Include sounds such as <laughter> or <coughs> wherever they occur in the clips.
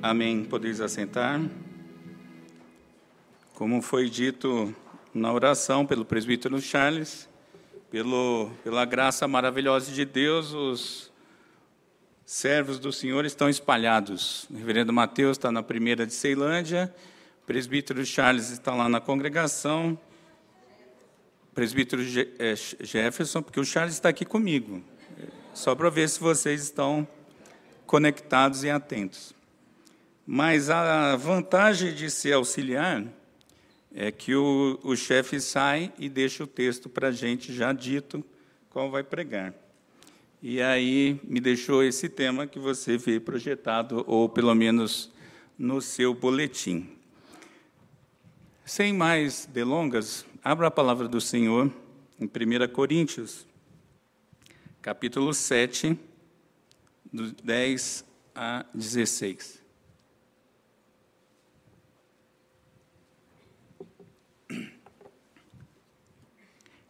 Amém. Podeis assentar. Como foi dito na oração pelo presbítero Charles, pelo, pela graça maravilhosa de Deus, os servos do Senhor estão espalhados. O reverendo Mateus está na primeira de Ceilândia, o presbítero Charles está lá na congregação, o presbítero é, Jefferson, porque o Charles está aqui comigo, só para ver se vocês estão conectados e atentos. Mas a vantagem de ser auxiliar é que o, o chefe sai e deixa o texto para a gente já dito qual vai pregar. E aí me deixou esse tema que você vê projetado, ou pelo menos no seu boletim. Sem mais delongas, abra a palavra do Senhor em 1 Coríntios, capítulo 7, do 10 a 16.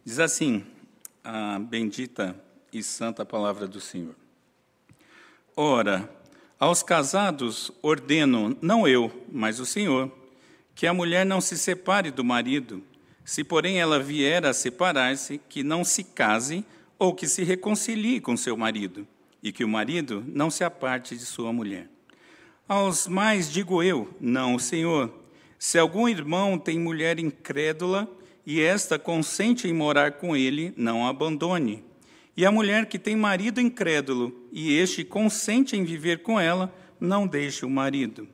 Diz assim a bendita e santa palavra do Senhor. Ora, aos casados ordeno, não eu, mas o Senhor, que a mulher não se separe do marido, se porém ela vier a separar-se, que não se case ou que se reconcilie com seu marido, e que o marido não se aparte de sua mulher. Aos mais digo eu, não o Senhor, se algum irmão tem mulher incrédula, e esta consente em morar com ele, não a abandone. E a mulher que tem marido incrédulo, e este consente em viver com ela, não deixe o marido.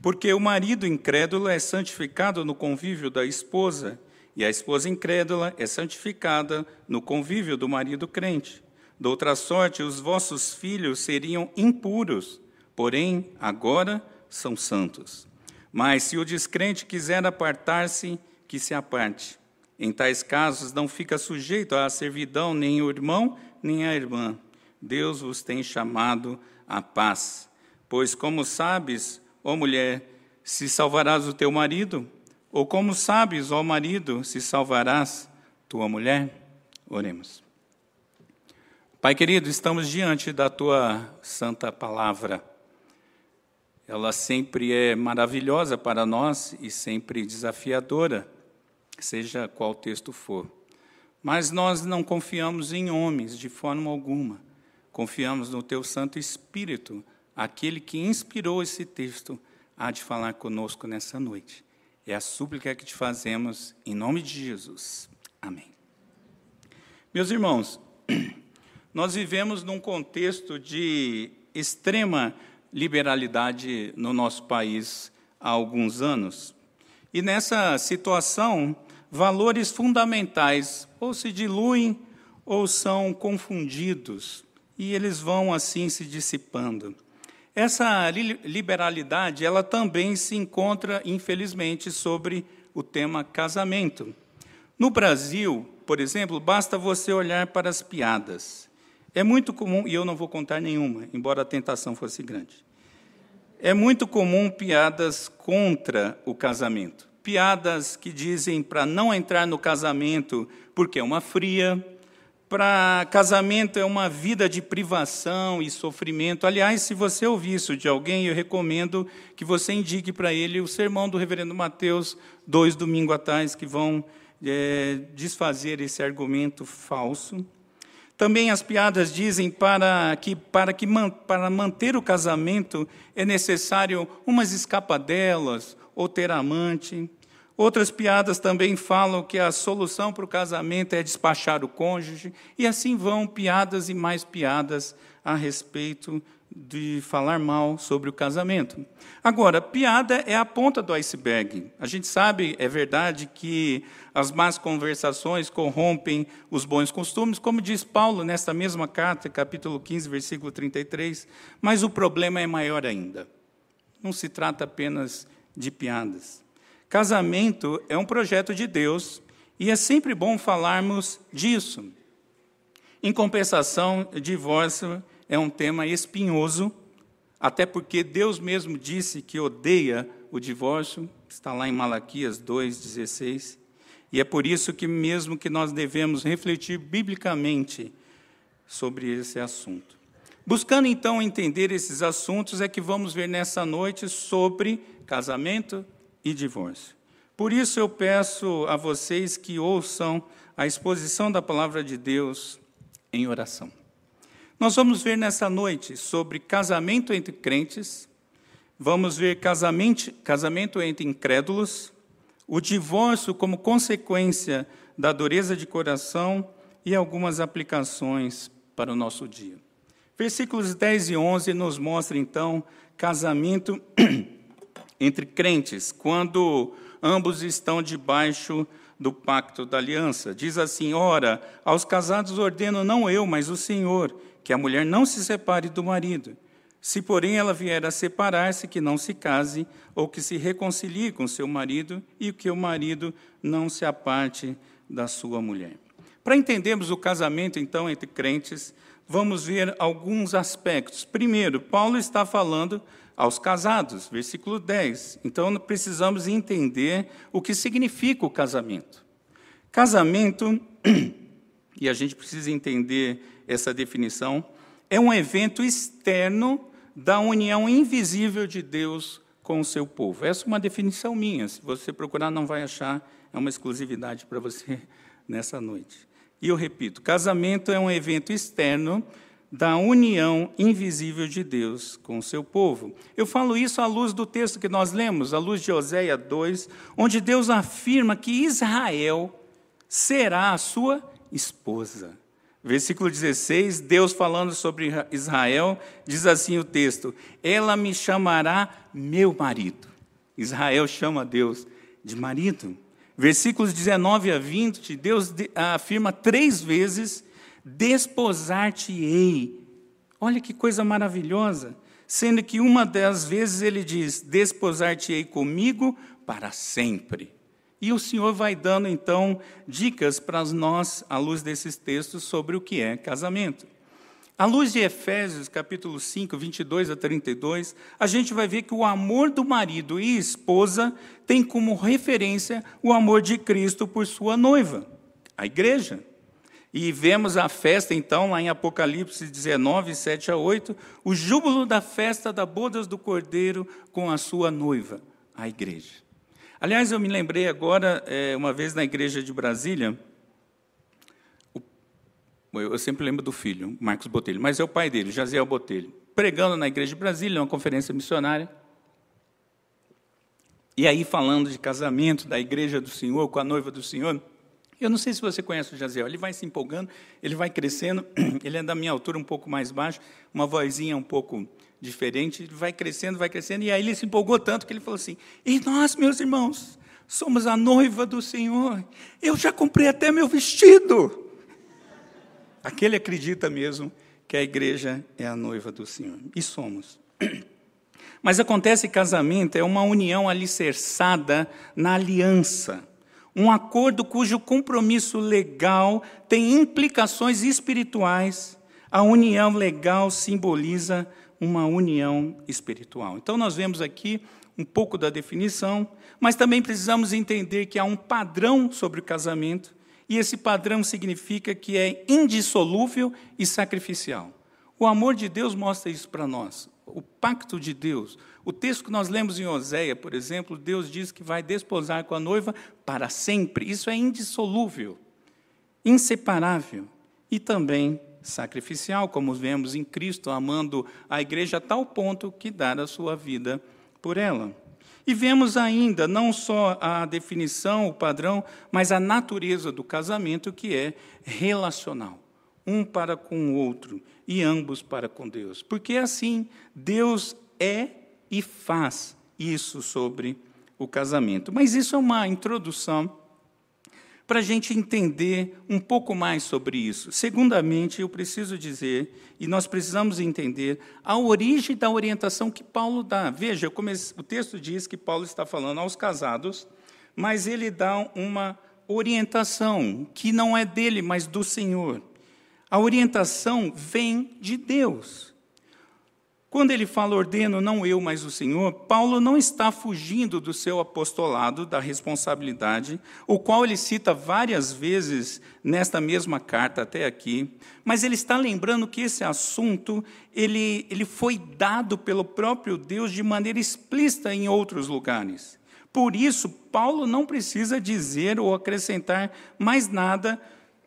Porque o marido incrédulo é santificado no convívio da esposa, e a esposa incrédula é santificada no convívio do marido crente. De outra sorte, os vossos filhos seriam impuros, porém agora são santos. Mas se o descrente quiser apartar-se, que se aparte. Em tais casos, não fica sujeito à servidão nem o irmão, nem a irmã. Deus vos tem chamado à paz. Pois, como sabes, ó mulher, se salvarás o teu marido? Ou como sabes, ó marido, se salvarás tua mulher? Oremos. Pai querido, estamos diante da tua santa palavra. Ela sempre é maravilhosa para nós e sempre desafiadora seja qual texto for. Mas nós não confiamos em homens de forma alguma. Confiamos no teu Santo Espírito, aquele que inspirou esse texto, há de falar conosco nessa noite. É a súplica que te fazemos em nome de Jesus. Amém. Meus irmãos, <clears throat> nós vivemos num contexto de extrema liberalidade no nosso país há alguns anos. E nessa situação, valores fundamentais ou se diluem ou são confundidos, e eles vão assim se dissipando. Essa liberalidade, ela também se encontra, infelizmente, sobre o tema casamento. No Brasil, por exemplo, basta você olhar para as piadas. É muito comum, e eu não vou contar nenhuma, embora a tentação fosse grande. É muito comum piadas contra o casamento piadas que dizem para não entrar no casamento porque é uma fria, para casamento é uma vida de privação e sofrimento. Aliás, se você ouvir isso de alguém, eu recomendo que você indique para ele o sermão do reverendo Mateus, dois domingos atrás, que vão é, desfazer esse argumento falso. Também as piadas dizem para que, para que para manter o casamento é necessário umas escapadelas ou ter amante. Outras piadas também falam que a solução para o casamento é despachar o cônjuge, e assim vão piadas e mais piadas a respeito de falar mal sobre o casamento. Agora, piada é a ponta do iceberg. A gente sabe, é verdade, que as más conversações corrompem os bons costumes, como diz Paulo nesta mesma carta, capítulo 15, versículo 33, mas o problema é maior ainda. Não se trata apenas de piadas. Casamento é um projeto de Deus e é sempre bom falarmos disso. Em compensação, divórcio é um tema espinhoso, até porque Deus mesmo disse que odeia o divórcio, está lá em Malaquias 2:16, e é por isso que mesmo que nós devemos refletir biblicamente sobre esse assunto. Buscando então entender esses assuntos, é que vamos ver nessa noite sobre casamento e divórcio. Por isso eu peço a vocês que ouçam a exposição da palavra de Deus em oração. Nós vamos ver nessa noite sobre casamento entre crentes, vamos ver casamento, casamento entre incrédulos, o divórcio como consequência da dureza de coração e algumas aplicações para o nosso dia. Versículos 10 e 11 nos mostram então casamento <clears throat> entre crentes, quando ambos estão debaixo do pacto da aliança. Diz assim: Ora, aos casados ordeno não eu, mas o Senhor, que a mulher não se separe do marido. Se, porém, ela vier a separar-se, que não se case, ou que se reconcilie com seu marido, e que o marido não se aparte da sua mulher. Para entendermos o casamento, então, entre crentes, vamos ver alguns aspectos. Primeiro, Paulo está falando aos casados, versículo 10. Então, precisamos entender o que significa o casamento. Casamento, <clears throat> e a gente precisa entender essa definição, é um evento externo da união invisível de Deus com o seu povo. Essa é uma definição minha. Se você procurar, não vai achar, é uma exclusividade para você <laughs> nessa noite. E eu repito: casamento é um evento externo da união invisível de Deus com o seu povo. Eu falo isso à luz do texto que nós lemos, à luz de Oséia 2, onde Deus afirma que Israel será a sua esposa. Versículo 16, Deus falando sobre Israel, diz assim o texto: Ela me chamará meu marido. Israel chama Deus de marido. Versículos 19 a 20, Deus afirma três vezes: Desposar-te-ei. Olha que coisa maravilhosa. Sendo que uma das vezes ele diz: Desposar-te-ei comigo para sempre. E o Senhor vai dando então dicas para nós, à luz desses textos, sobre o que é casamento. À luz de Efésios, capítulo 5, 22 a 32, a gente vai ver que o amor do marido e esposa tem como referência o amor de Cristo por sua noiva, a igreja. E vemos a festa, então, lá em Apocalipse 19, 7 a 8, o júbilo da festa da bodas do Cordeiro com a sua noiva, a igreja. Aliás, eu me lembrei agora, é, uma vez na igreja de Brasília, eu sempre lembro do filho, Marcos Botelho, mas é o pai dele, Jaziel Botelho, pregando na igreja de Brasília, uma conferência missionária. E aí, falando de casamento, da igreja do Senhor, com a noiva do Senhor, eu não sei se você conhece o Jaziel, ele vai se empolgando, ele vai crescendo, <clears throat> ele é da minha altura um pouco mais baixo, uma vozinha um pouco diferente, ele vai crescendo, vai crescendo, e aí ele se empolgou tanto que ele falou assim: E nós, meus irmãos, somos a noiva do Senhor, eu já comprei até meu vestido. Aquele acredita mesmo que a igreja é a noiva do Senhor. E somos. <clears throat> Mas acontece que casamento é uma união alicerçada na aliança. Um acordo cujo compromisso legal tem implicações espirituais. A união legal simboliza uma união espiritual. Então, nós vemos aqui um pouco da definição, mas também precisamos entender que há um padrão sobre o casamento e esse padrão significa que é indissolúvel e sacrificial. O amor de Deus mostra isso para nós. O pacto de Deus. O texto que nós lemos em Oséia, por exemplo, Deus diz que vai desposar com a noiva para sempre. Isso é indissolúvel, inseparável e também sacrificial, como vemos em Cristo amando a igreja a tal ponto que dar a sua vida por ela. E vemos ainda não só a definição, o padrão, mas a natureza do casamento, que é relacional, um para com o outro e ambos para com Deus. Porque assim, Deus é e faz isso sobre o casamento. Mas isso é uma introdução para a gente entender um pouco mais sobre isso. Segundamente, eu preciso dizer, e nós precisamos entender, a origem da orientação que Paulo dá. Veja, comece, o texto diz que Paulo está falando aos casados, mas ele dá uma orientação que não é dele, mas do Senhor. A orientação vem de Deus. Quando ele fala ordeno, não eu, mas o Senhor, Paulo não está fugindo do seu apostolado, da responsabilidade, o qual ele cita várias vezes nesta mesma carta até aqui, mas ele está lembrando que esse assunto ele, ele foi dado pelo próprio Deus de maneira explícita em outros lugares. Por isso, Paulo não precisa dizer ou acrescentar mais nada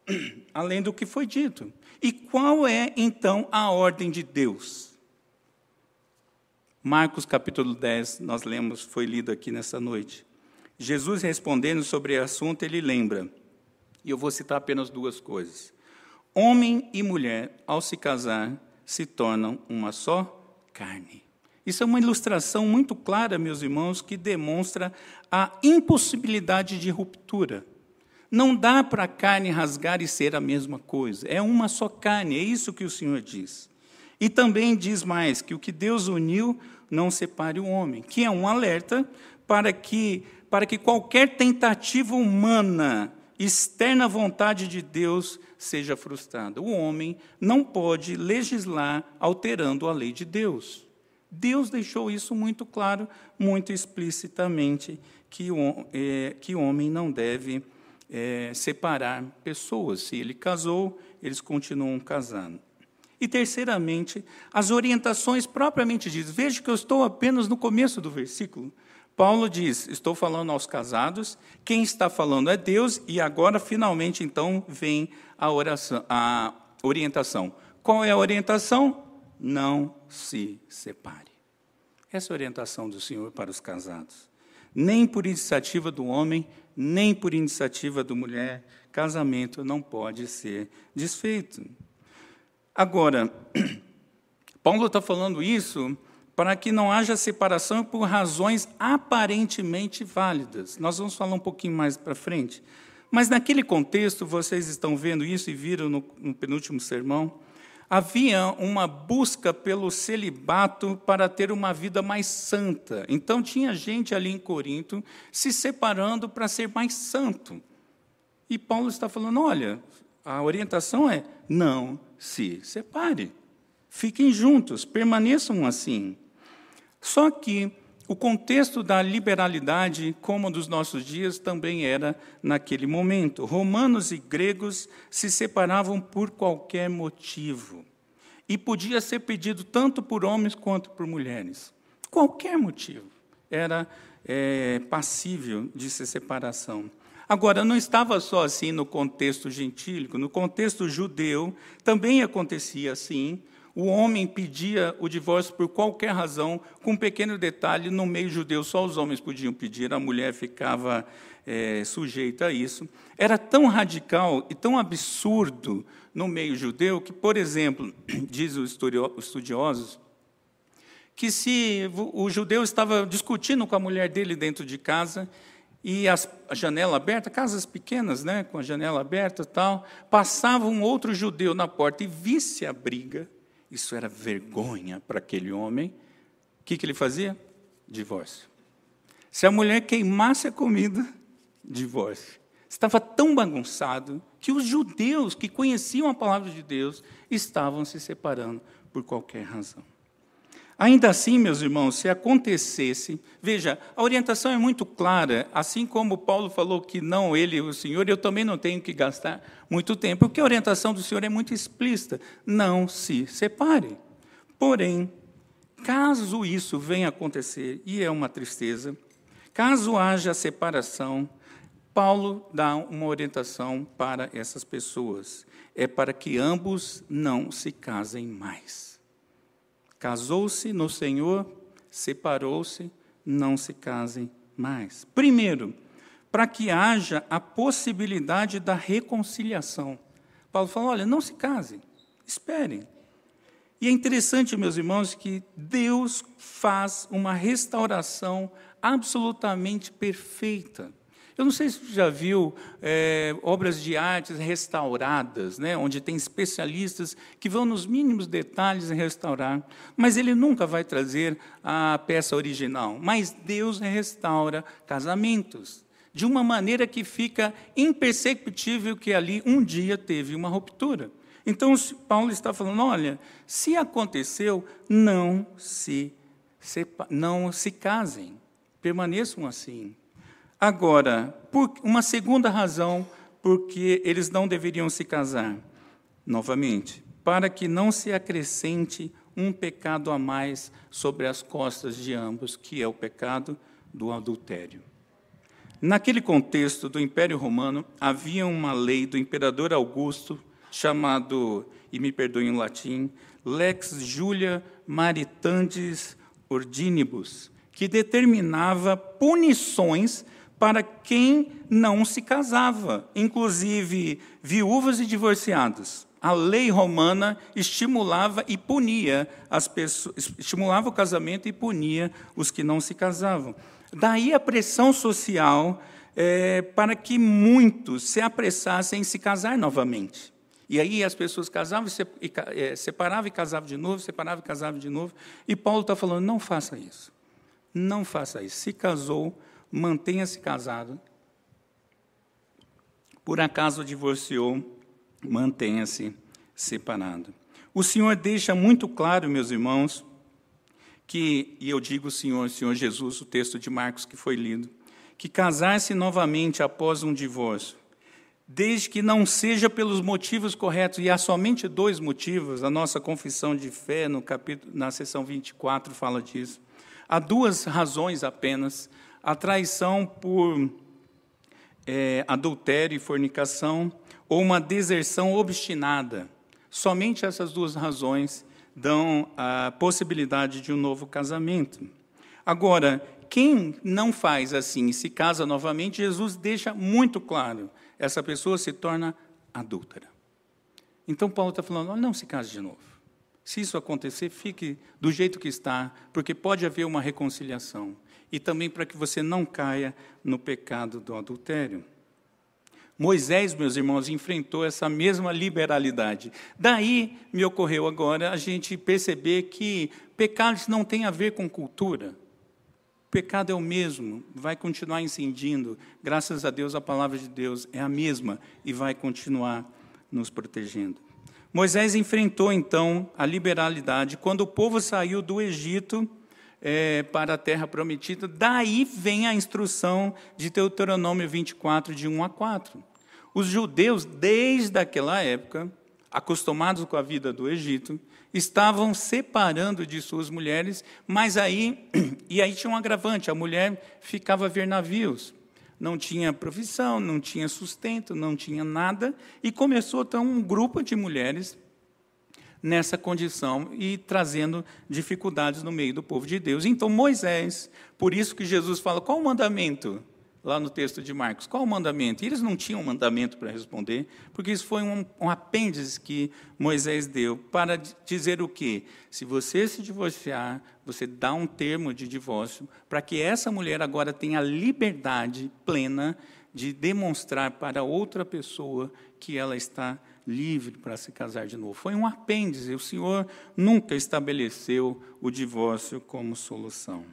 <clears throat> além do que foi dito. E qual é, então, a ordem de Deus? Marcos capítulo 10, nós lemos, foi lido aqui nessa noite. Jesus respondendo sobre o assunto, ele lembra, e eu vou citar apenas duas coisas. Homem e mulher, ao se casar, se tornam uma só carne. Isso é uma ilustração muito clara, meus irmãos, que demonstra a impossibilidade de ruptura. Não dá para a carne rasgar e ser a mesma coisa. É uma só carne, é isso que o Senhor diz. E também diz mais que o que Deus uniu não separe o homem, que é um alerta para que para que qualquer tentativa humana externa à vontade de Deus seja frustrada. O homem não pode legislar alterando a lei de Deus. Deus deixou isso muito claro, muito explicitamente, que o, é, que homem não deve é, separar pessoas. Se ele casou, eles continuam casando. E, terceiramente, as orientações propriamente ditas. Veja que eu estou apenas no começo do versículo. Paulo diz: Estou falando aos casados, quem está falando é Deus, e agora, finalmente, então, vem a, oração, a orientação. Qual é a orientação? Não se separe. Essa é a orientação do Senhor para os casados. Nem por iniciativa do homem, nem por iniciativa da mulher, casamento não pode ser desfeito. Agora, <clears throat> Paulo está falando isso para que não haja separação por razões aparentemente válidas. Nós vamos falar um pouquinho mais para frente. Mas naquele contexto, vocês estão vendo isso e viram no, no penúltimo sermão, havia uma busca pelo celibato para ter uma vida mais santa. Então tinha gente ali em Corinto se separando para ser mais santo. E Paulo está falando: olha, a orientação é não se separe. Fiquem juntos, permaneçam assim. Só que o contexto da liberalidade, como dos nossos dias, também era naquele momento. Romanos e gregos se separavam por qualquer motivo. E podia ser pedido tanto por homens quanto por mulheres. Qualquer motivo era é, passível de ser separação. Agora, não estava só assim no contexto gentílico, no contexto judeu também acontecia assim. O homem pedia o divórcio por qualquer razão, com um pequeno detalhe: no meio judeu só os homens podiam pedir, a mulher ficava é, sujeita a isso. Era tão radical e tão absurdo no meio judeu que, por exemplo, <clears throat> diz os estudiosos, que se o judeu estava discutindo com a mulher dele dentro de casa e as, a janela aberta, casas pequenas, né, com a janela aberta tal, passava um outro judeu na porta e visse a briga, isso era vergonha para aquele homem, o que, que ele fazia? Divórcio. Se a mulher queimasse a comida, <laughs> divórcio. Estava tão bagunçado que os judeus que conheciam a palavra de Deus estavam se separando por qualquer razão. Ainda assim, meus irmãos, se acontecesse, veja, a orientação é muito clara, assim como Paulo falou que não ele, o Senhor, eu também não tenho que gastar muito tempo, porque a orientação do Senhor é muito explícita: não se separe. Porém, caso isso venha a acontecer, e é uma tristeza, caso haja separação, Paulo dá uma orientação para essas pessoas: é para que ambos não se casem mais. Casou-se no Senhor, separou-se, não se casem mais. Primeiro, para que haja a possibilidade da reconciliação. Paulo fala: olha, não se casem, esperem. E é interessante, meus irmãos, que Deus faz uma restauração absolutamente perfeita. Eu não sei se você já viu é, obras de artes restauradas, né, onde tem especialistas que vão nos mínimos detalhes restaurar, mas ele nunca vai trazer a peça original. Mas Deus restaura casamentos de uma maneira que fica imperceptível que ali um dia teve uma ruptura. Então, Paulo está falando: olha, se aconteceu, não se, não se casem, permaneçam assim. Agora, por uma segunda razão porque eles não deveriam se casar, novamente, para que não se acrescente um pecado a mais sobre as costas de ambos, que é o pecado do adultério. Naquele contexto do Império Romano, havia uma lei do imperador Augusto chamado, e me perdoem em latim, Lex Julia Maritandis Ordinibus, que determinava punições para quem não se casava, inclusive viúvas e divorciados. A lei romana estimulava e punia as pessoas, estimulava o casamento e punia os que não se casavam. Daí a pressão social é, para que muitos se apressassem em se casar novamente. E aí as pessoas casavam, e, é, separavam e casavam de novo, separavam e casavam de novo. E Paulo está falando: não faça isso. Não faça isso. Se casou, mantenha-se casado. Por acaso divorciou, mantenha-se separado. O Senhor deixa muito claro, meus irmãos, que, e eu digo Senhor, Senhor Jesus, o texto de Marcos que foi lido, que casar-se novamente após um divórcio desde que não seja pelos motivos corretos, e há somente dois motivos, a nossa confissão de fé, no capítulo, na seção 24, fala disso. Há duas razões apenas: a traição por é, adultério e fornicação, ou uma deserção obstinada. Somente essas duas razões dão a possibilidade de um novo casamento. Agora, quem não faz assim e se casa novamente, Jesus deixa muito claro essa pessoa se torna adúltera. Então Paulo está falando: não se case de novo. Se isso acontecer, fique do jeito que está, porque pode haver uma reconciliação. E também para que você não caia no pecado do adultério. Moisés, meus irmãos, enfrentou essa mesma liberalidade. Daí me ocorreu agora a gente perceber que pecados não têm a ver com cultura. O pecado é o mesmo, vai continuar incidindo. Graças a Deus, a palavra de Deus é a mesma e vai continuar nos protegendo. Moisés enfrentou então a liberalidade quando o povo saiu do Egito é, para a terra prometida. Daí vem a instrução de Deuteronômio 24, de 1 a 4. Os judeus, desde aquela época, acostumados com a vida do Egito, estavam separando de suas mulheres, mas aí, <clears throat> e aí tinha um agravante, a mulher ficava a ver navios, não tinha profissão, não tinha sustento, não tinha nada, e começou então um grupo de mulheres nessa condição e trazendo dificuldades no meio do povo de Deus. Então Moisés, por isso que Jesus fala, qual o mandamento? lá no texto de Marcos. Qual o mandamento? E eles não tinham mandamento para responder, porque isso foi um, um apêndice que Moisés deu para dizer o quê? Se você se divorciar, você dá um termo de divórcio para que essa mulher agora tenha liberdade plena de demonstrar para outra pessoa que ela está livre para se casar de novo. Foi um apêndice. O Senhor nunca estabeleceu o divórcio como solução.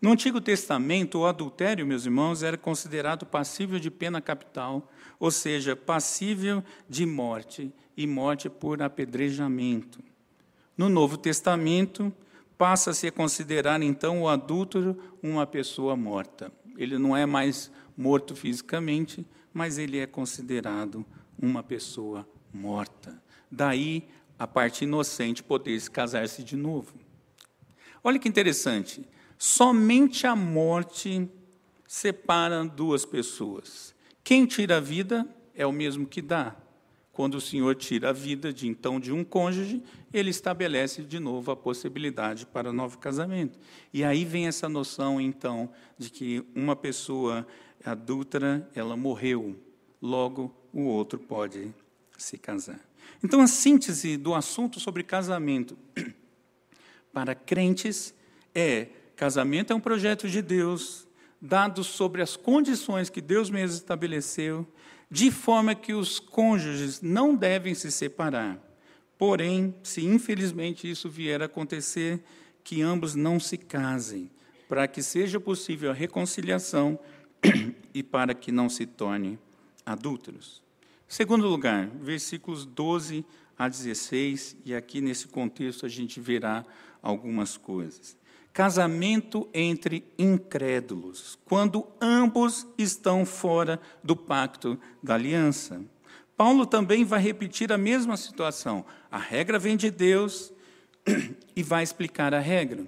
No Antigo Testamento, o adultério, meus irmãos, era considerado passível de pena capital, ou seja, passível de morte, e morte por apedrejamento. No Novo Testamento, passa-se a considerar então o adúltero uma pessoa morta. Ele não é mais morto fisicamente, mas ele é considerado uma pessoa morta. Daí a parte inocente poder se casar-se de novo. Olha que interessante. Somente a morte separa duas pessoas. Quem tira a vida é o mesmo que dá. Quando o Senhor tira a vida de então de um cônjuge, ele estabelece de novo a possibilidade para novo casamento. E aí vem essa noção então de que uma pessoa adúltera, ela morreu, logo o outro pode se casar. Então a síntese do assunto sobre casamento <clears throat> para crentes é Casamento é um projeto de Deus, dado sobre as condições que Deus mesmo estabeleceu, de forma que os cônjuges não devem se separar. Porém, se infelizmente isso vier a acontecer, que ambos não se casem, para que seja possível a reconciliação <clears throat> e para que não se tornem adúlteros. Segundo lugar, versículos 12 a 16, e aqui nesse contexto a gente verá algumas coisas. Casamento entre incrédulos, quando ambos estão fora do pacto da aliança. Paulo também vai repetir a mesma situação. A regra vem de Deus e vai explicar a regra.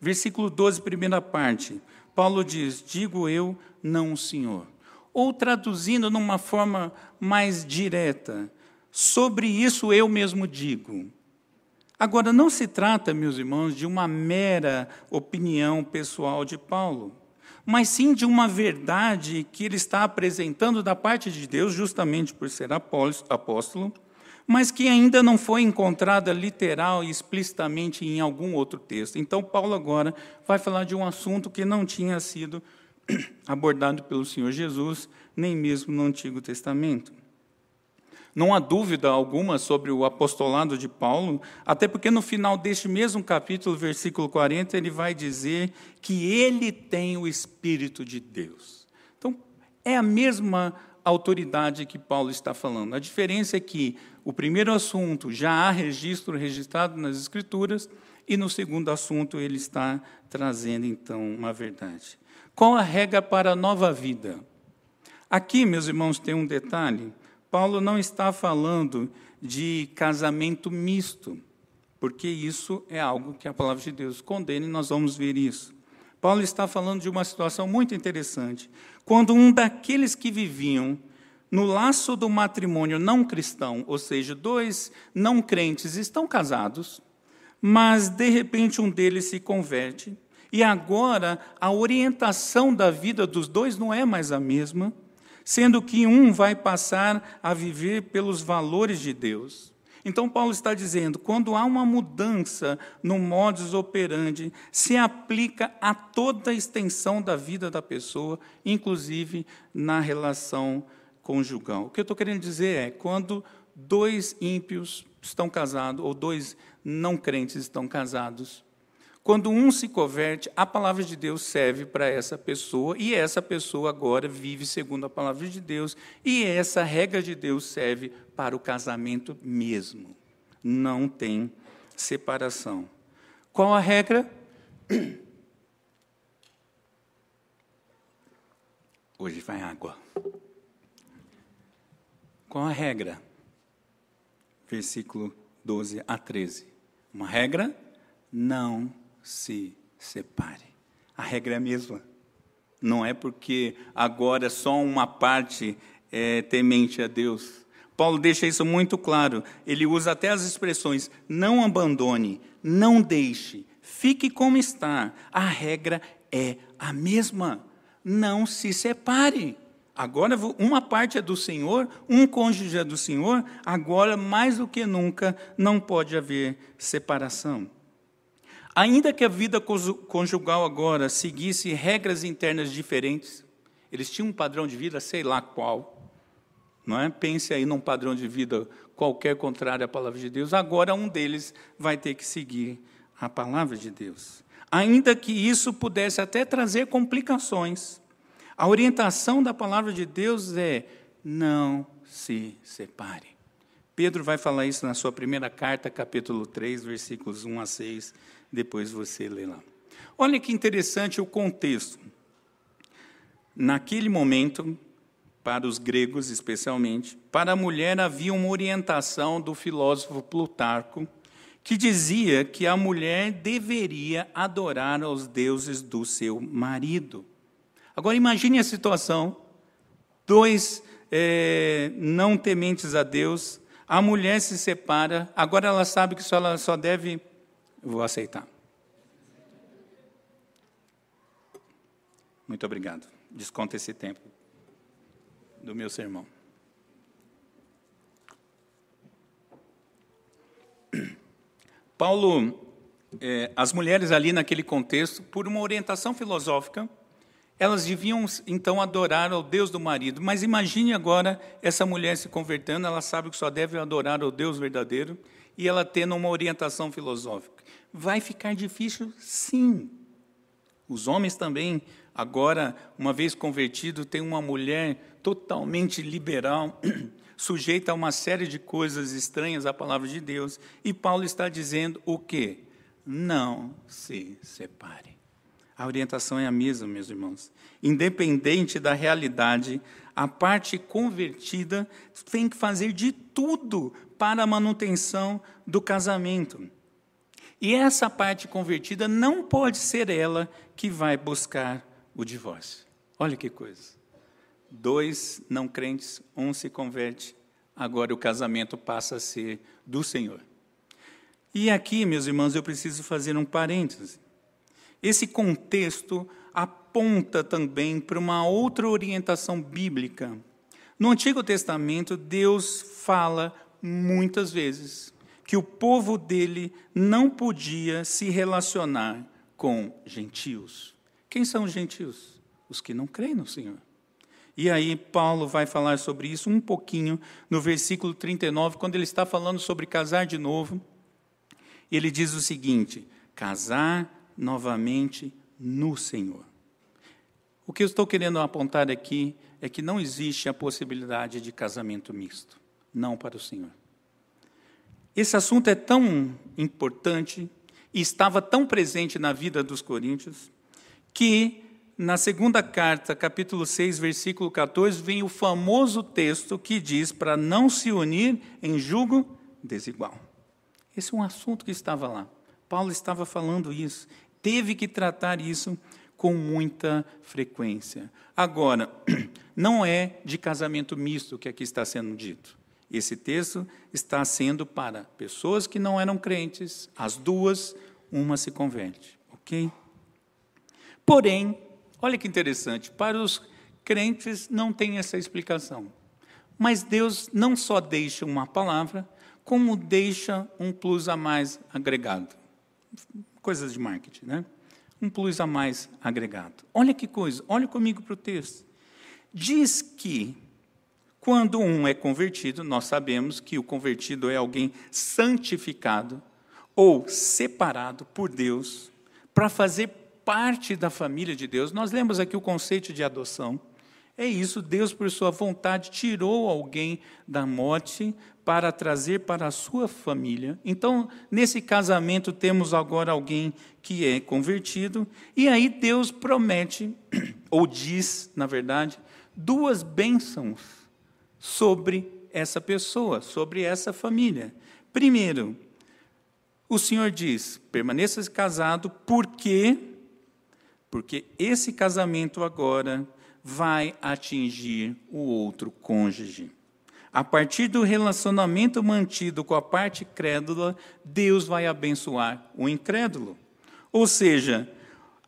Versículo 12, primeira parte. Paulo diz: Digo eu, não o Senhor. Ou traduzindo numa forma mais direta, sobre isso eu mesmo digo. Agora, não se trata, meus irmãos, de uma mera opinião pessoal de Paulo mas sim de uma verdade que ele está apresentando da parte de Deus, justamente por ser apóstolo, mas que ainda não foi encontrada literal e explicitamente em algum outro texto. Então, Paulo agora vai falar de um assunto que não tinha sido <clears throat> abordado pelo Senhor Jesus, nem mesmo no Antigo Testamento. Não há dúvida alguma sobre o apostolado de Paulo, até porque no final deste mesmo capítulo, versículo 40, ele vai dizer que ele tem o Espírito de Deus. Então, é a mesma autoridade que Paulo está falando. A diferença é que o primeiro assunto já há registro registrado nas Escrituras, e no segundo assunto ele está trazendo então uma verdade. Qual a regra para a nova vida? Aqui, meus irmãos, tem um detalhe. Paulo não está falando de casamento misto, porque isso é algo que a palavra de Deus condena e nós vamos ver isso. Paulo está falando de uma situação muito interessante. Quando um daqueles que viviam no laço do matrimônio não cristão, ou seja, dois não crentes estão casados, mas de repente um deles se converte, e agora a orientação da vida dos dois não é mais a mesma sendo que um vai passar a viver pelos valores de Deus. Então, Paulo está dizendo: quando há uma mudança no modus operandi, se aplica a toda a extensão da vida da pessoa, inclusive na relação conjugal. O que eu estou querendo dizer é: quando dois ímpios estão casados, ou dois não crentes estão casados, quando um se converte, a palavra de Deus serve para essa pessoa e essa pessoa agora vive segundo a palavra de Deus e essa regra de Deus serve para o casamento mesmo. Não tem separação. Qual a regra? <coughs> Hoje vai água. Qual a regra? Versículo 12 a 13. Uma regra? Não se separe. A regra é a mesma. Não é porque agora só uma parte é temente a Deus. Paulo deixa isso muito claro. Ele usa até as expressões: não abandone, não deixe, fique como está. A regra é a mesma. Não se separe. Agora, uma parte é do Senhor, um cônjuge é do Senhor, agora, mais do que nunca, não pode haver separação. Ainda que a vida conjugal agora seguisse regras internas diferentes, eles tinham um padrão de vida, sei lá qual, não é? Pense aí num padrão de vida qualquer contrário à palavra de Deus. Agora um deles vai ter que seguir a palavra de Deus. Ainda que isso pudesse até trazer complicações, a orientação da palavra de Deus é: não se separe. Pedro vai falar isso na sua primeira carta, capítulo 3, versículos 1 a 6 depois você lê lá. Olha que interessante o contexto. Naquele momento, para os gregos especialmente, para a mulher havia uma orientação do filósofo Plutarco, que dizia que a mulher deveria adorar aos deuses do seu marido. Agora imagine a situação: dois é, não tementes a Deus, a mulher se separa, agora ela sabe que só, ela só deve vou aceitar. Muito obrigado. Desconta esse tempo do meu sermão. <clears throat> Paulo, é, as mulheres ali naquele contexto, por uma orientação filosófica, elas deviam então adorar ao Deus do marido. Mas imagine agora essa mulher se convertendo, ela sabe que só deve adorar ao Deus verdadeiro e ela tendo uma orientação filosófica. Vai ficar difícil? Sim. Os homens também, agora, uma vez convertido, têm uma mulher totalmente liberal, <clears throat> sujeita a uma série de coisas estranhas à palavra de Deus. E Paulo está dizendo o quê? Não se separe. A orientação é a mesma, meus irmãos. Independente da realidade, a parte convertida tem que fazer de tudo para a manutenção do casamento. E essa parte convertida não pode ser ela que vai buscar o divórcio. Olha que coisa. Dois não crentes, um se converte, agora o casamento passa a ser do Senhor. E aqui, meus irmãos, eu preciso fazer um parêntese. Esse contexto aponta também para uma outra orientação bíblica. No Antigo Testamento, Deus fala muitas vezes que o povo dele não podia se relacionar com gentios. Quem são os gentios? Os que não creem no Senhor. E aí, Paulo vai falar sobre isso um pouquinho no versículo 39, quando ele está falando sobre casar de novo. Ele diz o seguinte: casar novamente no Senhor. O que eu estou querendo apontar aqui é que não existe a possibilidade de casamento misto, não para o Senhor. Esse assunto é tão importante e estava tão presente na vida dos coríntios que na segunda carta, capítulo 6, versículo 14, vem o famoso texto que diz para não se unir em julgo desigual. Esse é um assunto que estava lá. Paulo estava falando isso. Teve que tratar isso com muita frequência. Agora, <clears throat> não é de casamento misto que aqui está sendo dito. Esse texto está sendo para pessoas que não eram crentes, as duas, uma se converte, ok? Porém, olha que interessante, para os crentes não tem essa explicação. Mas Deus não só deixa uma palavra, como deixa um plus a mais agregado. Coisas de marketing, né? Um plus a mais agregado. Olha que coisa, olha comigo para o texto. Diz que quando um é convertido, nós sabemos que o convertido é alguém santificado ou separado por Deus para fazer parte da família de Deus. Nós lemos aqui o conceito de adoção. É isso, Deus, por sua vontade, tirou alguém da morte para trazer para a sua família. Então, nesse casamento, temos agora alguém que é convertido, e aí Deus promete, <clears throat> ou diz, na verdade, duas bênçãos sobre essa pessoa, sobre essa família. Primeiro, o Senhor diz: permaneça casado, por quê? Porque esse casamento agora vai atingir o outro cônjuge. A partir do relacionamento mantido com a parte crédula, Deus vai abençoar o incrédulo. Ou seja,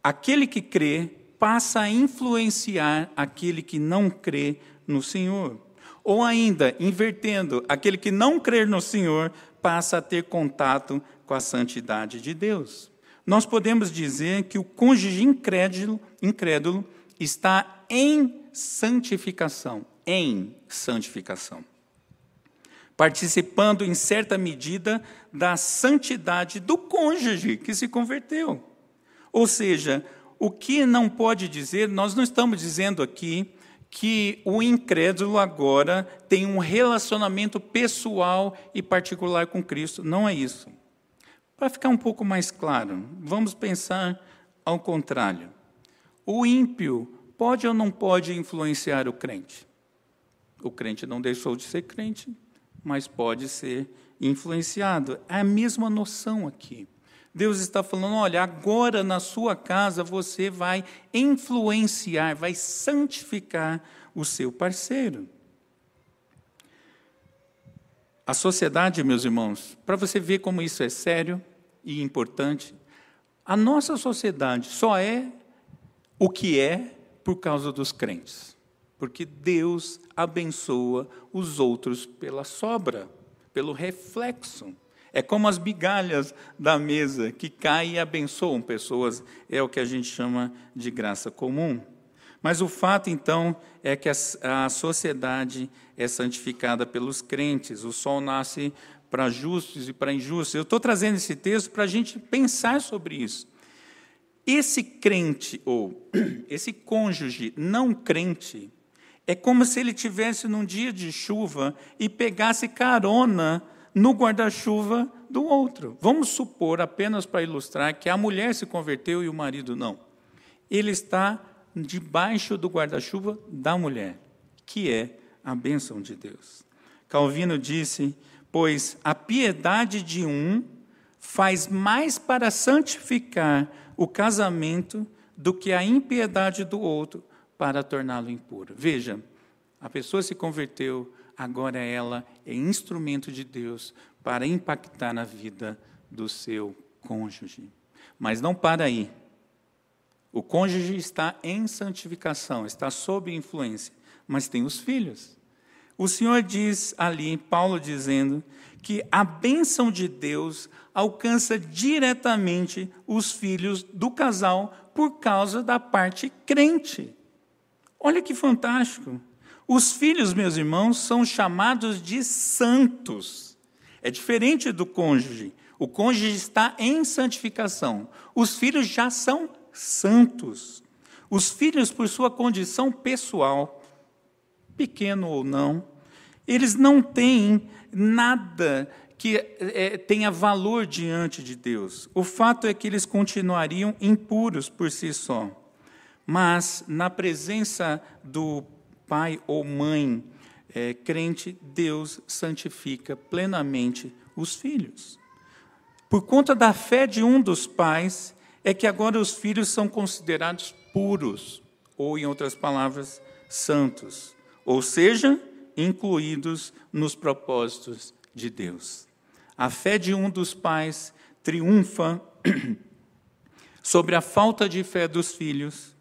aquele que crê passa a influenciar aquele que não crê no Senhor. Ou ainda, invertendo, aquele que não crer no Senhor passa a ter contato com a santidade de Deus. Nós podemos dizer que o cônjuge incrédulo, incrédulo está em santificação, em santificação. Participando em certa medida da santidade do cônjuge que se converteu. Ou seja, o que não pode dizer, nós não estamos dizendo aqui que o incrédulo agora tem um relacionamento pessoal e particular com Cristo. Não é isso. Para ficar um pouco mais claro, vamos pensar ao contrário. O ímpio pode ou não pode influenciar o crente? O crente não deixou de ser crente, mas pode ser influenciado. É a mesma noção aqui. Deus está falando: olha, agora na sua casa você vai influenciar, vai santificar o seu parceiro. A sociedade, meus irmãos, para você ver como isso é sério e importante, a nossa sociedade só é o que é por causa dos crentes. Porque Deus abençoa os outros pela sobra, pelo reflexo. É como as migalhas da mesa que caem e abençoam pessoas, é o que a gente chama de graça comum. Mas o fato, então, é que a, sociedade é santificada pelos crentes, o sol nasce para justos e para injustos. Eu estou trazendo esse texto para a gente pensar sobre isso. Esse crente, ou <clears throat> esse cônjuge não crente, é como se ele tivesse num dia de chuva e pegasse carona no guarda-chuva do outro. Vamos supor, apenas para ilustrar, que a mulher se converteu e o marido não. Ele está debaixo do guarda-chuva da mulher, que é a bênção de Deus. Calvino disse: Pois a piedade de um faz mais para santificar o casamento do que a impiedade do outro para torná-lo impuro. Veja, a pessoa se converteu, agora ela é instrumento de Deus para impactar na vida do seu cônjuge. Mas não para aí. O cônjuge está em santificação, está sob influência, mas tem os filhos. O Senhor diz ali, Paulo dizendo, que a bênção de Deus alcança diretamente os filhos do casal por causa da parte crente. Olha que fantástico. Os filhos, meus irmãos, são chamados de santos. É diferente do cônjuge. O cônjuge está em santificação. Os filhos já são santos. Os filhos, por sua condição pessoal, pequeno ou não, eles não têm nada que é, tenha valor diante de Deus. O fato é que eles continuariam impuros por si só. Mas, na presença do pai ou mãe é, crente, Deus santifica plenamente os filhos. Por conta da fé de um dos pais, é que agora os filhos são considerados puros, ou, em outras palavras, santos, ou seja, incluídos nos propósitos de Deus. A fé de um dos pais triunfa <clears throat> sobre a falta de fé dos filhos.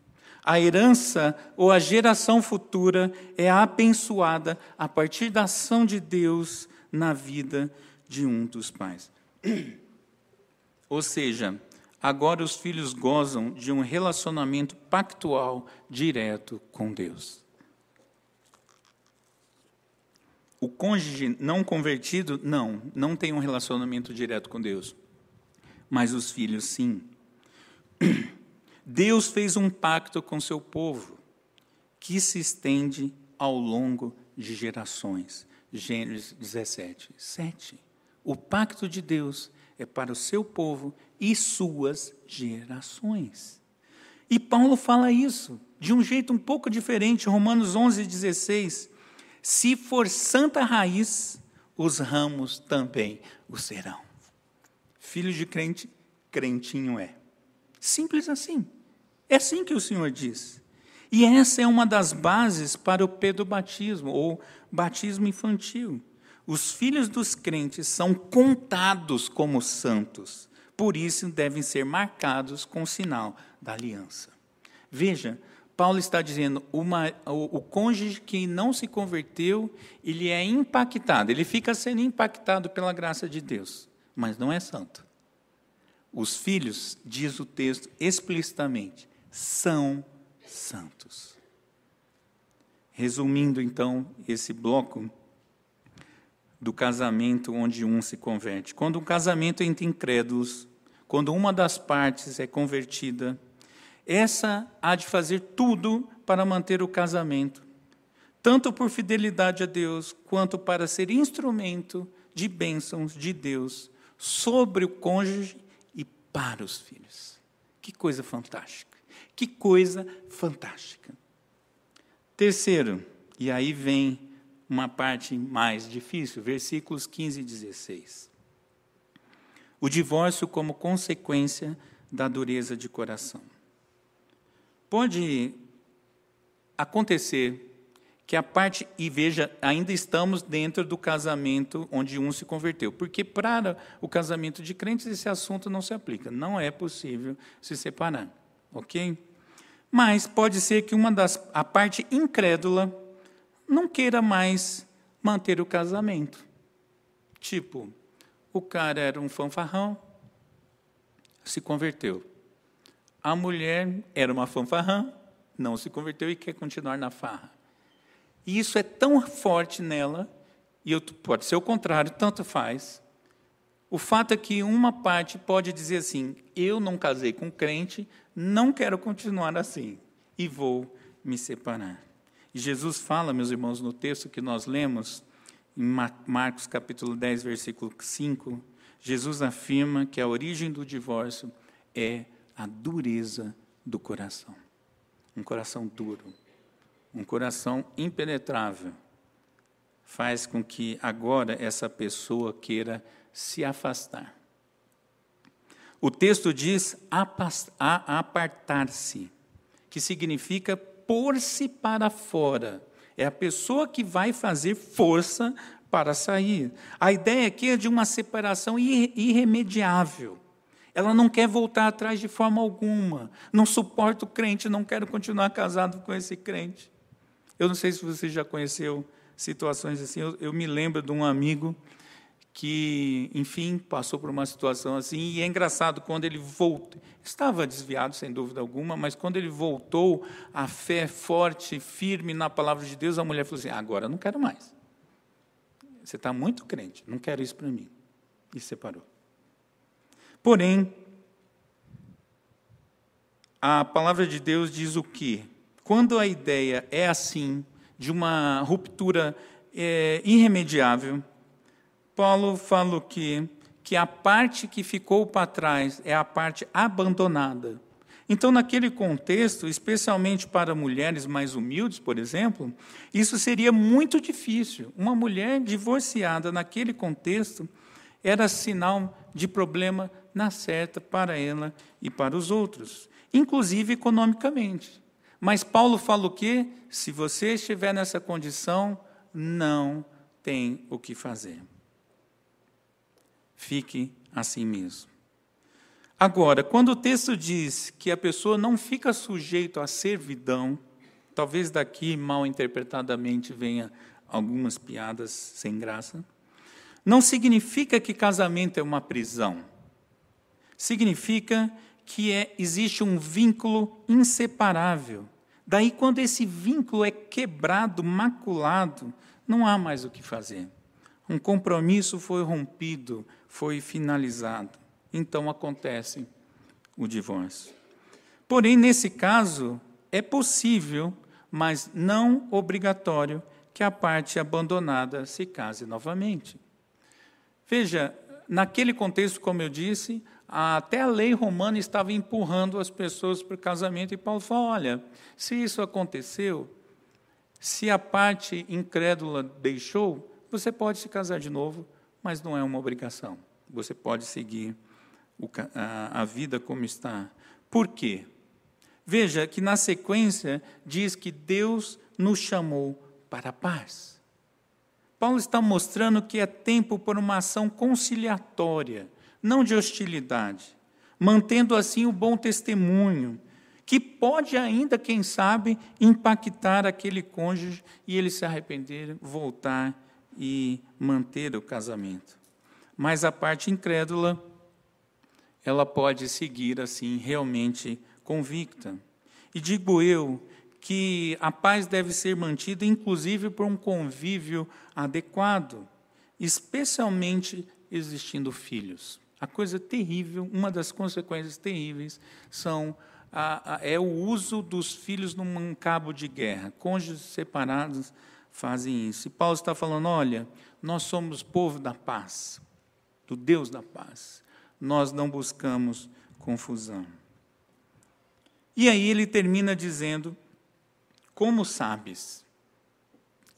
A herança ou a geração futura é abençoada a partir da ação de Deus na vida de um dos pais. <clears throat> Ou seja, agora os filhos gozam de um relacionamento pactual direto com Deus. O cônjuge não convertido, não, não tem um relacionamento direto com Deus. Mas os filhos, sim. <clears throat> Deus fez um pacto com seu povo, que se estende ao longo de gerações. Gênesis 17, 7. O pacto de Deus é para o seu povo e suas gerações. E Paulo fala isso de um jeito um pouco diferente, Romanos 11, 16. Se for santa raiz, os ramos também o serão. Filho de crente, crentinho é. Simples assim. É assim que o Senhor diz. E essa é uma das bases para o pedobatismo, ou batismo infantil. Os filhos dos crentes são contados como santos, por isso devem ser marcados com o sinal da aliança. Veja, Paulo está dizendo, uma, o, o cônjuge que não se converteu, ele é impactado, ele fica sendo impactado pela graça de Deus, mas não é santo. Os filhos, diz o texto explicitamente, são santos. Resumindo então esse bloco, do casamento onde um se converte. Quando um casamento entre incrédulos, quando uma das partes é convertida, essa há de fazer tudo para manter o casamento, tanto por fidelidade a Deus, quanto para ser instrumento de bênçãos de Deus sobre o cônjuge e para os filhos. Que coisa fantástica! Que coisa fantástica! Terceiro, e aí vem uma parte mais difícil, versículos 15 e 16. O divórcio como consequência da dureza de coração. Pode acontecer que a parte, e veja, ainda estamos dentro do casamento onde um se converteu, porque para o casamento de crentes esse assunto não se aplica, não é possível se separar, ok? Mas pode ser que uma das, a parte incrédula não queira mais manter o casamento. Tipo, o cara era um fanfarrão, se converteu. A mulher era uma fanfarrã, não se converteu e quer continuar na farra. E isso é tão forte nela, e eu, pode ser o contrário, tanto faz. O fato é que uma parte pode dizer assim: eu não casei com crente, não quero continuar assim e vou me separar. E Jesus fala, meus irmãos, no texto que nós lemos, em Marcos capítulo 10, versículo 5, Jesus afirma que a origem do divórcio é a dureza do coração. Um coração duro, um coração impenetrável, faz com que agora essa pessoa queira se afastar. O texto diz apartar-se, que significa pôr-se para fora. É a pessoa que vai fazer força para sair. A ideia aqui é de uma separação irremediável. Ela não quer voltar atrás de forma alguma. Não suporta o crente, não quero continuar casado com esse crente. Eu não sei se você já conheceu situações assim. Eu, eu me lembro de um amigo que, enfim, passou por uma situação assim, e é engraçado quando ele voltou, estava desviado sem dúvida alguma, mas quando ele voltou, a fé forte, firme na palavra de Deus, a mulher falou assim: agora não quero mais. Você está muito crente, não quero isso para mim. E separou. Porém, a palavra de Deus diz o quê? Quando a ideia é assim, de uma ruptura é, irremediável, Paulo fala o quê? Que a parte que ficou para trás é a parte abandonada. Então, naquele contexto, especialmente para mulheres mais humildes, por exemplo, isso seria muito difícil. Uma mulher divorciada naquele contexto era sinal de problema na certa para ela e para os outros, inclusive economicamente. Mas Paulo fala o quê? Se você estiver nessa condição, não tem o que fazer. Fique assim mesmo. Agora, quando o texto diz que a pessoa não fica sujeito à servidão, talvez daqui mal interpretadamente venha algumas piadas sem graça, não significa que casamento é uma prisão. Significa que é, existe um vínculo inseparável. Daí, quando esse vínculo é quebrado, maculado, não há mais o que fazer. Um compromisso foi rompido, foi finalizado. Então acontece o divórcio. Porém, nesse caso, é possível, mas não obrigatório, que a parte abandonada se case novamente. Veja, naquele contexto, como eu disse, até a lei romana estava empurrando as pessoas para o casamento, e Paulo falou: olha, se isso aconteceu, se a parte incrédula deixou, você pode se casar de novo, mas não é uma obrigação. Você pode seguir a, a vida como está. Por quê? Veja que na sequência diz que Deus nos chamou para a paz. Paulo está mostrando que é tempo por uma ação conciliatória, não de hostilidade, mantendo assim o bom testemunho, que pode ainda, quem sabe, impactar aquele cônjuge e ele se arrepender, voltar e manter o casamento. Mas a parte incrédula, ela pode seguir assim, realmente convicta. E digo eu que a paz deve ser mantida, inclusive por um convívio adequado, especialmente existindo filhos. A coisa terrível, uma das consequências terríveis, são a, a, é o uso dos filhos num cabo de guerra. Cônjuges separados fazem isso. E Paulo está falando: olha, nós somos povo da paz, do Deus da paz. Nós não buscamos confusão. E aí ele termina dizendo: Como sabes?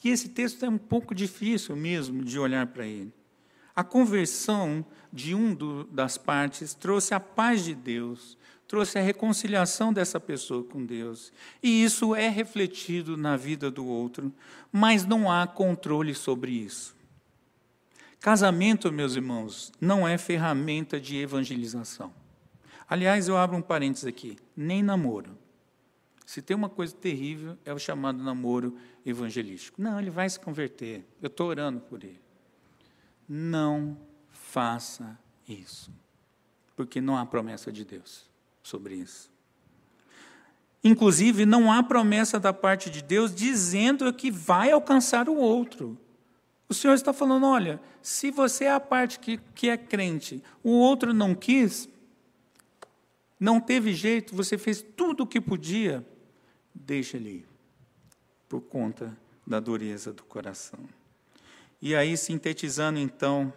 E esse texto é um pouco difícil mesmo de olhar para ele. A conversão de um do, das partes trouxe a paz de Deus, trouxe a reconciliação dessa pessoa com Deus. E isso é refletido na vida do outro, mas não há controle sobre isso. Casamento, meus irmãos, não é ferramenta de evangelização. Aliás, eu abro um parênteses aqui: nem namoro. Se tem uma coisa terrível, é o chamado namoro evangelístico. Não, ele vai se converter. Eu estou orando por ele. Não faça isso, porque não há promessa de Deus sobre isso. Inclusive, não há promessa da parte de Deus dizendo que vai alcançar o outro. O Senhor está falando: olha, se você é a parte que, que é crente, o outro não quis, não teve jeito, você fez tudo o que podia, deixa ele ir, por conta da dureza do coração. E aí, sintetizando então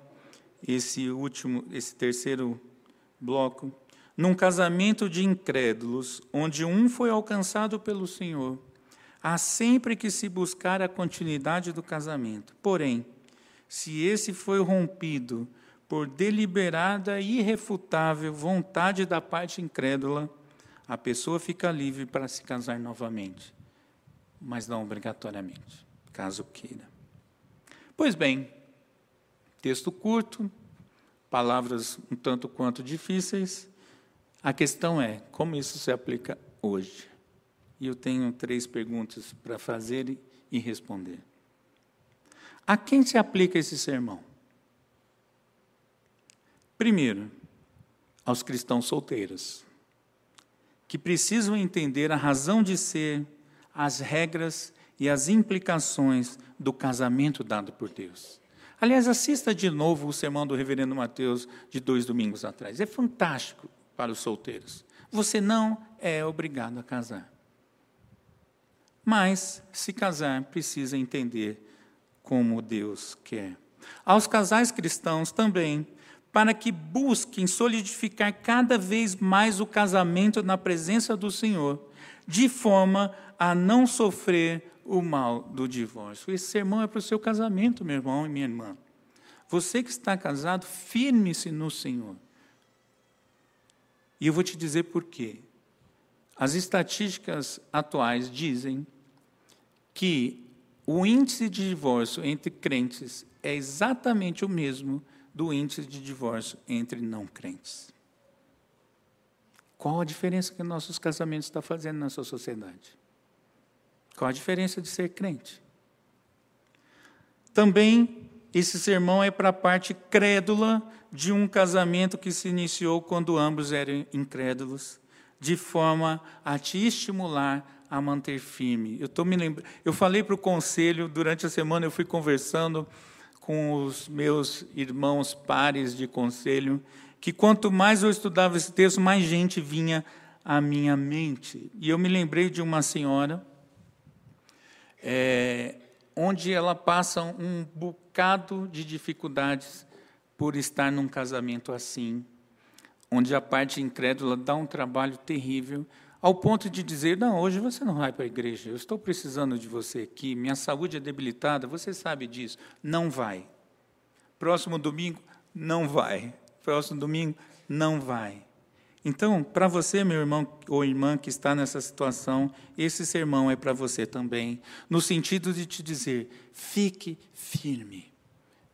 esse último, esse terceiro bloco, num casamento de incrédulos, onde um foi alcançado pelo Senhor, há sempre que se buscar a continuidade do casamento. Porém, se esse foi rompido por deliberada e irrefutável vontade da parte incrédula, a pessoa fica livre para se casar novamente, mas não obrigatoriamente, caso queira. Pois bem, texto curto, palavras um tanto quanto difíceis. A questão é como isso se aplica hoje. E eu tenho três perguntas para fazer e responder. A quem se aplica esse sermão? Primeiro, aos cristãos solteiros, que precisam entender a razão de ser, as regras e as implicações do casamento dado por Deus. Aliás, assista de novo o sermão do reverendo Mateus de dois domingos atrás. É fantástico para os solteiros. Você não é obrigado a casar. Mas, se casar, precisa entender como Deus quer. Aos casais cristãos também para que busquem solidificar cada vez mais o casamento na presença do Senhor, de forma a não sofrer o mal do divórcio. Esse sermão é para o seu casamento, meu irmão e minha irmã. Você que está casado, firme-se no Senhor. E eu vou te dizer por quê. As estatísticas atuais dizem que o índice de divórcio entre crentes é exatamente o mesmo do índice de divórcio entre não crentes. Qual a diferença que nossos casamentos estão fazendo na sua sociedade? Qual a diferença de ser crente? Também esse sermão é para a parte crédula de um casamento que se iniciou quando ambos eram incrédulos, de forma a te estimular a manter firme. Eu tô me lembrando, eu falei para o conselho durante a semana, eu fui conversando com os meus irmãos pares de conselho, que quanto mais eu estudava esse texto, mais gente vinha à minha mente. E eu me lembrei de uma senhora, é, onde ela passa um bocado de dificuldades por estar num casamento assim, onde a parte incrédula dá um trabalho terrível, ao ponto de dizer: Não, hoje você não vai para a igreja, eu estou precisando de você aqui, minha saúde é debilitada, você sabe disso. Não vai. Próximo domingo, não vai. Próximo domingo, não vai. Então, para você, meu irmão ou irmã que está nessa situação, esse sermão é para você também, no sentido de te dizer: fique firme.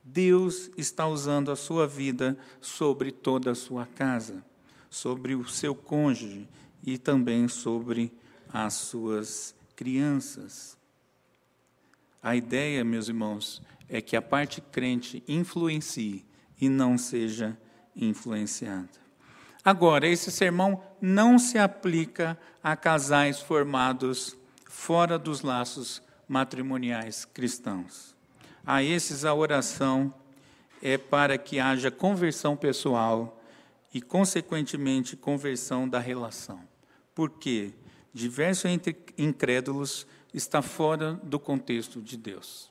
Deus está usando a sua vida sobre toda a sua casa, sobre o seu cônjuge e também sobre as suas crianças. A ideia, meus irmãos, é que a parte crente influencie e não seja influenciada. Agora, esse sermão não se aplica a casais formados fora dos laços matrimoniais cristãos. A esses a oração é para que haja conversão pessoal e, consequentemente, conversão da relação porque diverso entre incrédulos está fora do contexto de Deus.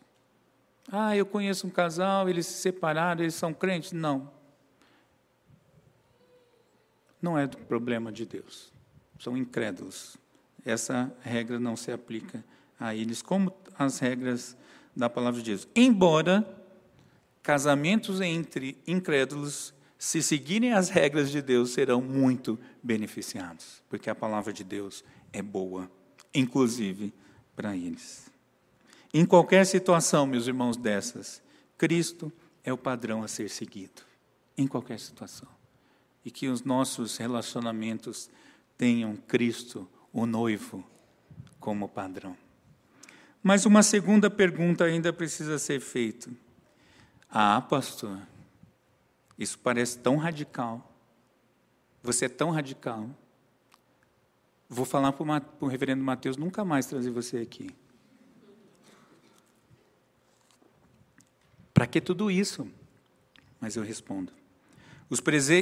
Ah, eu conheço um casal, eles se separaram, eles são crentes. Não. Não é do problema de Deus. São incrédulos. Essa regra não se aplica a eles, como as regras da palavra de Deus. Embora casamentos entre incrédulos se seguirem as regras de Deus, serão muito beneficiados, porque a palavra de Deus é boa, inclusive para eles. Em qualquer situação, meus irmãos, dessas, Cristo é o padrão a ser seguido, em qualquer situação. E que os nossos relacionamentos tenham Cristo, o noivo, como padrão. Mas uma segunda pergunta ainda precisa ser feita. Ah, pastor, isso parece tão radical. Você é tão radical. Vou falar para o reverendo Mateus nunca mais trazer você aqui. para que tudo isso? Mas eu respondo: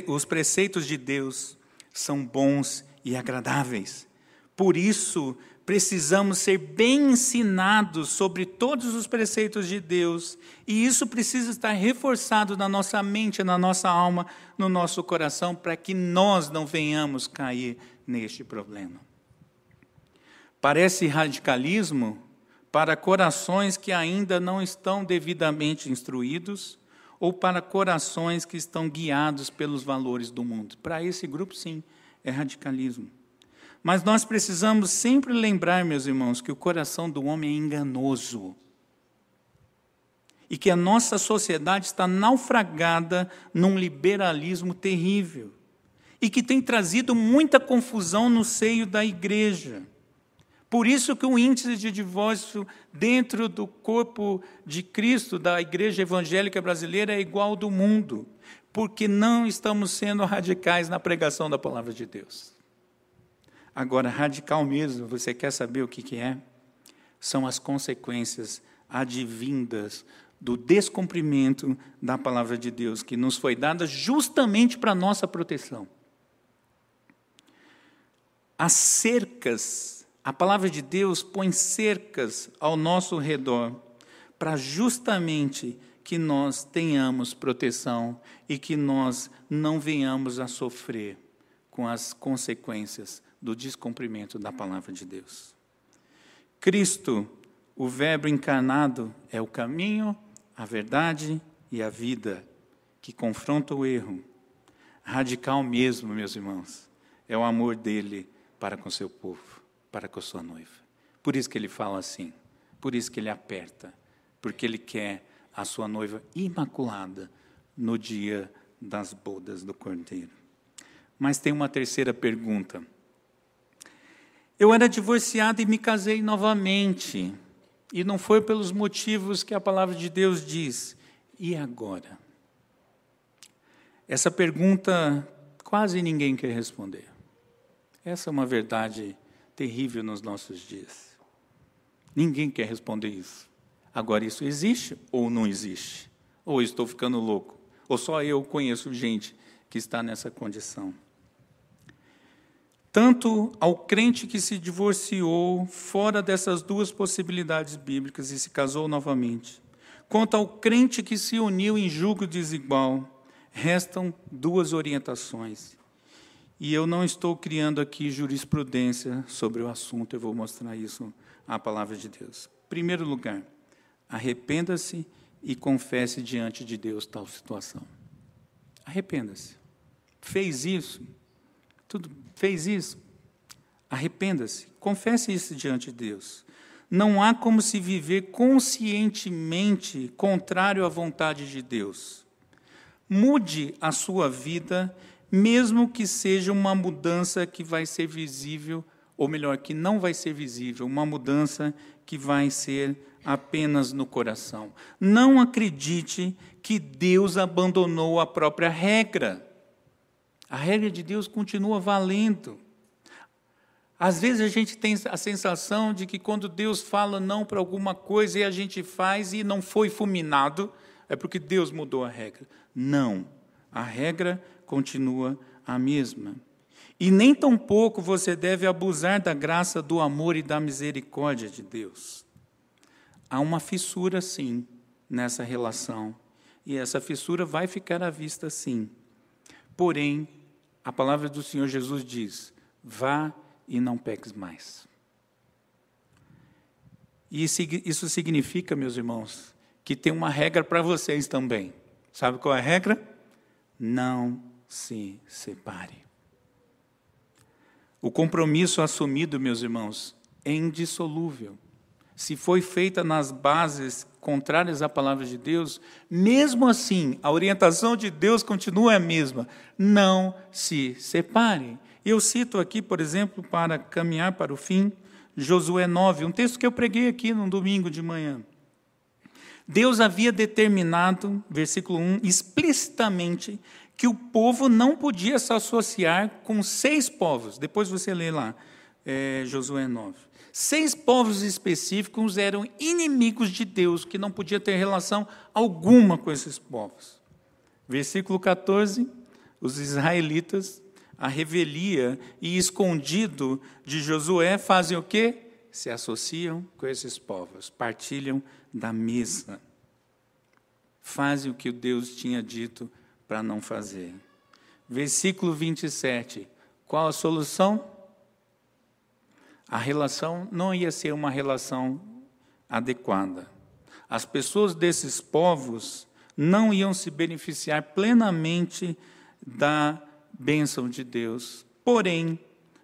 os, preceitos de Deus são bons e agradáveis. Por isso, precisamos ser bem ensinados sobre todos os preceitos de Deus, e isso precisa estar reforçado na nossa mente, na nossa alma, no nosso coração, para que nós não venhamos cair neste problema. Parece radicalismo para corações que ainda não estão devidamente instruídos ou para corações que estão guiados pelos valores do mundo. Para esse grupo, sim, é radicalismo. Mas nós precisamos sempre lembrar, meus irmãos, que o coração do homem é enganoso. E que a nossa sociedade está naufragada num liberalismo terrível. E que tem trazido muita confusão no seio da igreja. Por isso que o índice de divórcio dentro do corpo de Cristo, da igreja evangélica brasileira, é igual ao do mundo. Porque não estamos sendo radicais na pregação da palavra de Deus. Agora, radical mesmo, você quer saber o que, que é? São as consequências advindas do descumprimento da palavra de Deus, que nos foi dada justamente para nossa proteção. As cercas, a palavra de Deus põe cercas ao nosso redor, para justamente que nós tenhamos proteção e que nós não venhamos a sofrer com as consequências do descumprimento da palavra de Deus. Cristo, o Verbo encarnado, é o caminho, a verdade e a vida que confronta o erro. Radical mesmo, meus irmãos, é o amor dele para com seu povo, para com sua noiva. Por isso que ele fala assim, por isso que ele aperta, porque ele quer a sua noiva imaculada no dia das bodas do Cordeiro. Mas tem uma terceira pergunta. Eu era divorciado e me casei novamente. E não foi pelos motivos que a palavra de Deus diz. E agora? Essa pergunta quase ninguém quer responder. Essa é uma verdade terrível nos nossos dias. Ninguém quer responder isso. Agora, isso existe ou não existe? Ou estou ficando louco? Ou só eu conheço gente que está nessa condição? tanto ao crente que se divorciou fora dessas duas possibilidades bíblicas e se casou novamente, quanto ao crente que se uniu em julgo desigual, restam duas orientações. E eu não estou criando aqui jurisprudência sobre o assunto, eu vou mostrar isso à palavra de Deus. Primeiro lugar, arrependa-se e confesse diante de Deus tal situação. Arrependa-se. Fez isso, tudo fez isso? Arrependa-se, confesse isso diante de Deus. Não há como se viver conscientemente contrário à vontade de Deus. Mude a sua vida, mesmo que seja uma mudança que vai ser visível, ou melhor, que não vai ser visível, uma mudança que vai ser apenas no coração. Não acredite que Deus abandonou a própria regra. A regra de Deus continua valendo. Às vezes a gente tem a sensação de que quando Deus fala não para alguma coisa e a gente faz e não foi fulminado, é porque Deus mudou a regra. Não. A regra continua a mesma. E nem tampouco você deve abusar da graça, do amor e da misericórdia de Deus. Há uma fissura, sim, nessa relação. E essa fissura vai ficar à vista, sim. Porém, a palavra do Senhor Jesus diz: vá e não peques mais. E isso significa, meus irmãos, que tem uma regra para vocês também. Sabe qual é a regra? Não se separe. O compromisso assumido, meus irmãos, é indissolúvel se foi feita nas bases contrárias à palavra de Deus, mesmo assim, a orientação de Deus continua a mesma: não se separe. Eu cito aqui, por exemplo, para caminhar para o fim, Josué 9, um texto que eu preguei aqui no domingo de manhã. Deus havia determinado, versículo 1, explicitamente, que o povo não podia se associar com seis povos. Depois você lê lá é, Josué 9. Seis povos específicos eram inimigos de Deus, que não podia ter relação alguma com esses povos. Versículo 14: os israelitas, a revelia e escondido de Josué, fazem o quê? Se associam com esses povos, partilham da mesa. Fazem o que Deus tinha dito para não fazer. Versículo 27. Qual a solução? A relação não ia ser uma relação adequada. As pessoas desses povos não iam se beneficiar plenamente da bênção de Deus. Porém,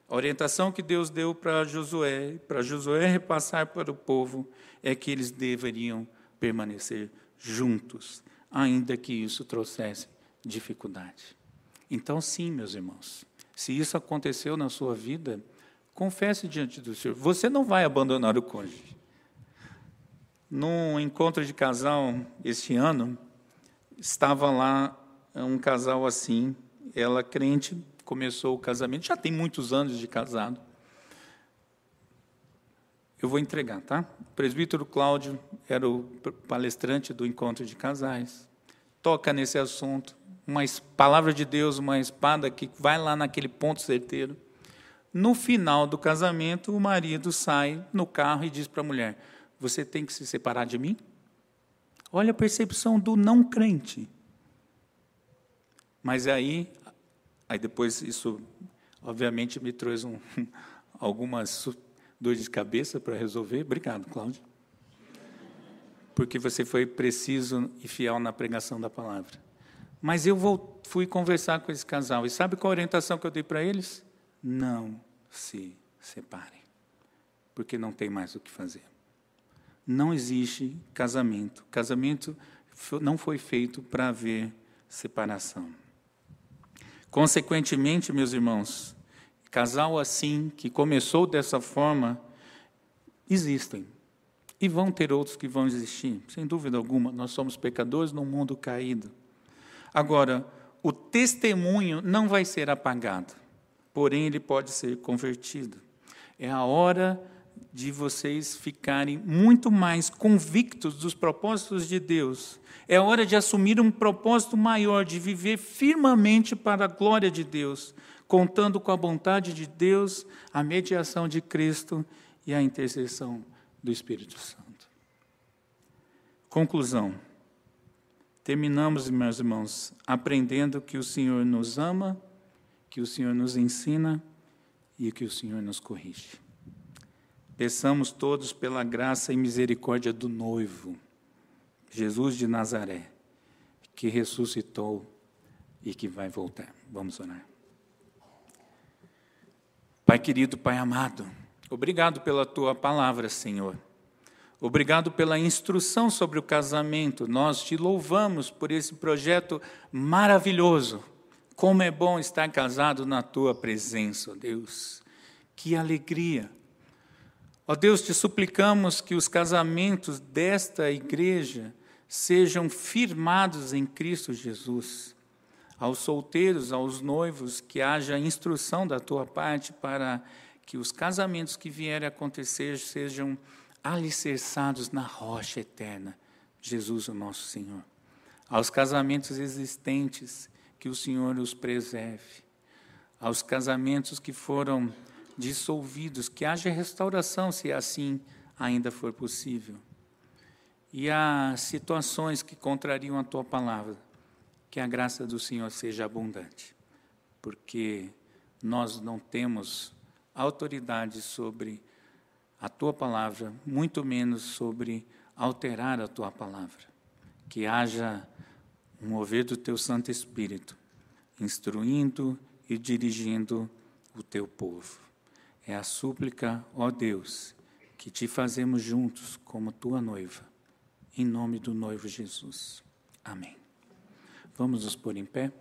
a orientação que Deus deu para Josué, para Josué repassar para o povo, é que eles deveriam permanecer juntos, ainda que isso trouxesse dificuldade. Então, sim, meus irmãos, se isso aconteceu na sua vida, confesse diante do Senhor. Você não vai abandonar o cônjuge. Num encontro de casal este ano, estava lá um casal assim, ela crente, começou o casamento, já tem muitos anos de casado. Eu vou entregar, tá? O presbítero Cláudio era o palestrante do encontro de casais. Toca nesse assunto, uma palavra de Deus, uma espada que vai lá naquele ponto certeiro. No final do casamento, o marido sai no carro e diz para a mulher: Você tem que se separar de mim? Olha a percepção do não crente. Mas aí, aí depois isso, obviamente, me trouxe um, <laughs> algumas dores de cabeça para resolver. Obrigado, Cláudio. Porque você foi preciso e fiel na pregação da palavra. Mas eu vou, fui conversar com esse casal. E sabe qual a orientação que eu dei para eles? Não se separem. Porque não tem mais o que fazer. Não existe casamento. Casamento não foi feito para haver separação. Consequentemente, meus irmãos, casal assim, que começou dessa forma, existem. E vão ter outros que vão existir, sem dúvida alguma. Nós somos pecadores num mundo caído. Agora, o testemunho não vai ser apagado, porém ele pode ser convertido. É a hora de vocês ficarem muito mais convictos dos propósitos de Deus. É hora de assumir um propósito maior, de viver firmemente para a glória de Deus, contando com a vontade de Deus, a mediação de Cristo e a intercessão do Espírito Santo. Conclusão. Terminamos, meus irmãos, aprendendo que o Senhor nos ama, que o Senhor nos ensina e que o Senhor nos corrige. Peçamos todos pela graça e misericórdia do noivo, Jesus de Nazaré, que ressuscitou e que vai voltar. Vamos orar. Pai querido, Pai amado, obrigado pela tua palavra, Senhor. Obrigado pela instrução sobre o casamento. Nós te louvamos por esse projeto maravilhoso. Como é bom estar casado na tua presença, ó Deus. Que alegria. Ó Deus, te suplicamos que os casamentos desta igreja sejam firmados em Cristo Jesus. Aos solteiros, aos noivos, que haja instrução da tua parte para que os casamentos que vierem a acontecer sejam alicerçados na rocha eterna, Jesus, o nosso Senhor. Aos casamentos existentes, que o Senhor os preserve. Aos casamentos que foram dissolvidos, que haja restauração, se assim ainda for possível. E há situações que contrariam a tua palavra, que a graça do Senhor seja abundante, porque nós não temos autoridade sobre a tua palavra, muito menos sobre alterar a tua palavra. Que haja um mover do teu Santo Espírito, instruindo e dirigindo o teu povo. É a súplica, ó Deus, que te fazemos juntos como tua noiva, em nome do noivo Jesus. Amém. Vamos nos pôr em pé?